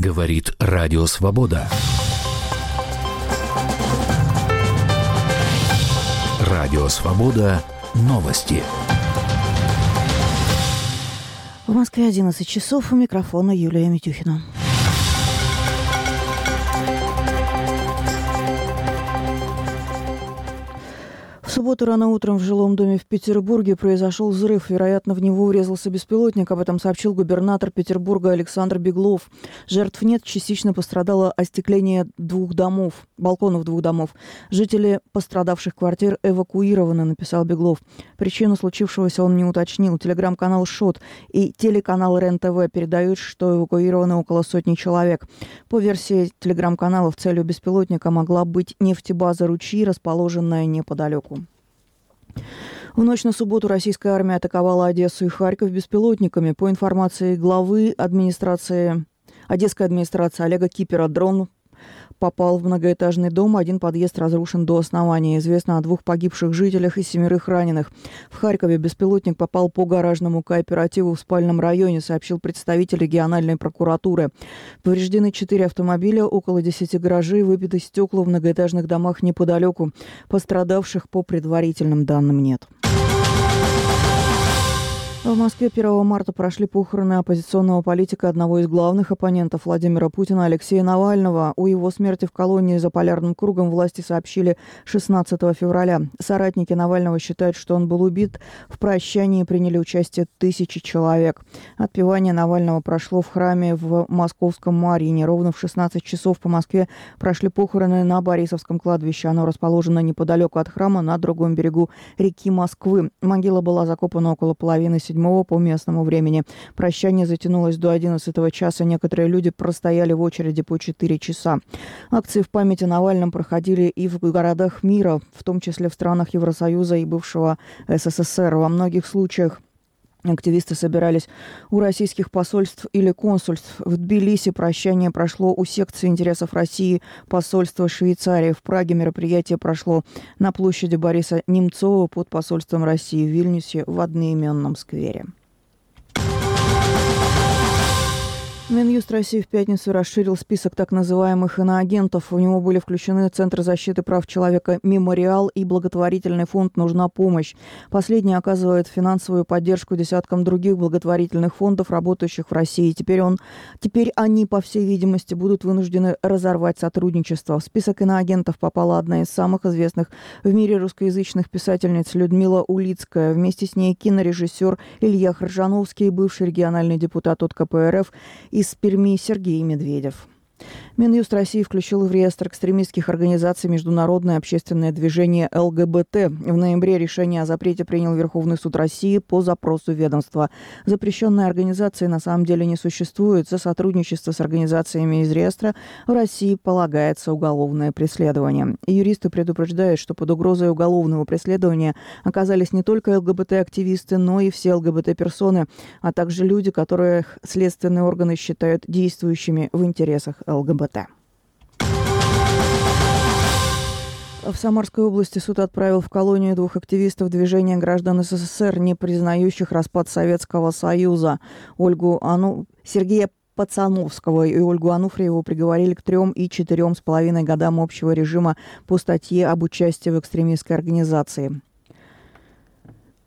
Говорит Радио Свобода. Радио Свобода. Новости. В Москве 11 часов. У микрофона Юлия Митюхина. Субботу рано утром в жилом доме в Петербурге произошел взрыв. Вероятно, в него урезался беспилотник. Об этом сообщил губернатор Петербурга Александр Беглов. Жертв нет. Частично пострадало остекление двух домов, балконов двух домов. Жители пострадавших квартир эвакуированы, написал Беглов. Причину случившегося он не уточнил. Телеграм-канал «Шот» и телеканал РЕН-ТВ передают, что эвакуированы около сотни человек. По версии телеграм-каналов, целью беспилотника могла быть нефтебаза «Ручьи», расположенная неподалеку. В ночь на субботу российская армия атаковала Одессу и Харьков беспилотниками. По информации главы администрации Одесской администрации Олега Кипера, дрон попал в многоэтажный дом. Один подъезд разрушен до основания. Известно о двух погибших жителях и семерых раненых. В Харькове беспилотник попал по гаражному кооперативу в спальном районе, сообщил представитель региональной прокуратуры. Повреждены четыре автомобиля, около десяти гаражей, выбиты стекла в многоэтажных домах неподалеку. Пострадавших по предварительным данным нет. В Москве 1 марта прошли похороны оппозиционного политика одного из главных оппонентов Владимира Путина Алексея Навального. У его смерти в колонии за полярным кругом власти сообщили 16 февраля. Соратники Навального считают, что он был убит. В прощании приняли участие тысячи человек. Отпевание Навального прошло в храме в Московском Марьине. Ровно в 16 часов по Москве прошли похороны на Борисовском кладбище. Оно расположено неподалеку от храма на другом берегу реки Москвы. Могила была закопана около половины 7 по местному времени. Прощание затянулось до 11 часа. Некоторые люди простояли в очереди по 4 часа. Акции в памяти Навальном проходили и в городах мира, в том числе в странах Евросоюза и бывшего СССР. Во многих случаях Активисты собирались у российских посольств или консульств. В Тбилиси прощание прошло у секции интересов России посольства Швейцарии. В Праге мероприятие прошло на площади Бориса Немцова под посольством России в Вильнюсе в одноименном сквере. Минюст России в пятницу расширил список так называемых иноагентов. В него были включены Центр защиты прав человека «Мемориал» и благотворительный фонд «Нужна помощь». Последний оказывает финансовую поддержку десяткам других благотворительных фондов, работающих в России. Теперь, он, теперь они, по всей видимости, будут вынуждены разорвать сотрудничество. В список иноагентов попала одна из самых известных в мире русскоязычных писательниц Людмила Улицкая. Вместе с ней кинорежиссер Илья Хржановский, бывший региональный депутат от КПРФ и из Перми Сергей Медведев. Минюст России включил в реестр экстремистских организаций Международное общественное движение ЛГБТ. В ноябре решение о запрете принял Верховный суд России по запросу ведомства. Запрещенной организации на самом деле не существует. За сотрудничество с организациями из реестра в России полагается уголовное преследование. юристы предупреждают, что под угрозой уголовного преследования оказались не только ЛГБТ-активисты, но и все ЛГБТ-персоны, а также люди, которых следственные органы считают действующими в интересах ЛГБТ. В Самарской области суд отправил в колонию двух активистов движения граждан СССР, не признающих распад Советского Союза. Ольгу Ану... Сергея Пацановского и Ольгу Ануфриеву приговорили к трем и четырем с половиной годам общего режима по статье об участии в экстремистской организации.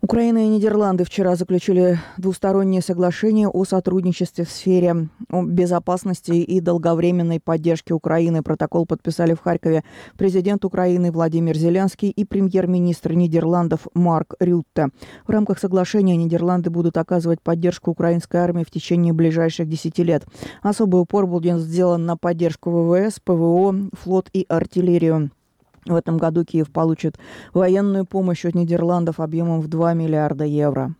Украина и Нидерланды вчера заключили двустороннее соглашение о сотрудничестве в сфере безопасности и долговременной поддержки Украины. Протокол подписали в Харькове президент Украины Владимир Зеленский и премьер-министр Нидерландов Марк Рютте. В рамках соглашения Нидерланды будут оказывать поддержку украинской армии в течение ближайших 10 лет. Особый упор будет сделан на поддержку ВВС, ПВО, флот и артиллерию. В этом году Киев получит военную помощь от Нидерландов объемом в 2 миллиарда евро.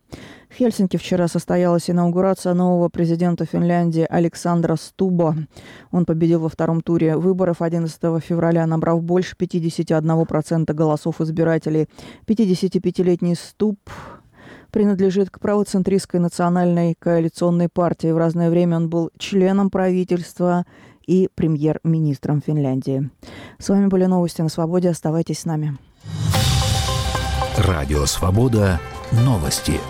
В Хельсинки вчера состоялась инаугурация нового президента Финляндии Александра Стуба. Он победил во втором туре выборов 11 февраля, набрав больше 51% голосов избирателей. 55-летний Стуб принадлежит к правоцентристской национальной коалиционной партии. В разное время он был членом правительства и премьер-министром Финляндии. С вами были новости на свободе. Оставайтесь с нами. Радио «Свобода». Новости.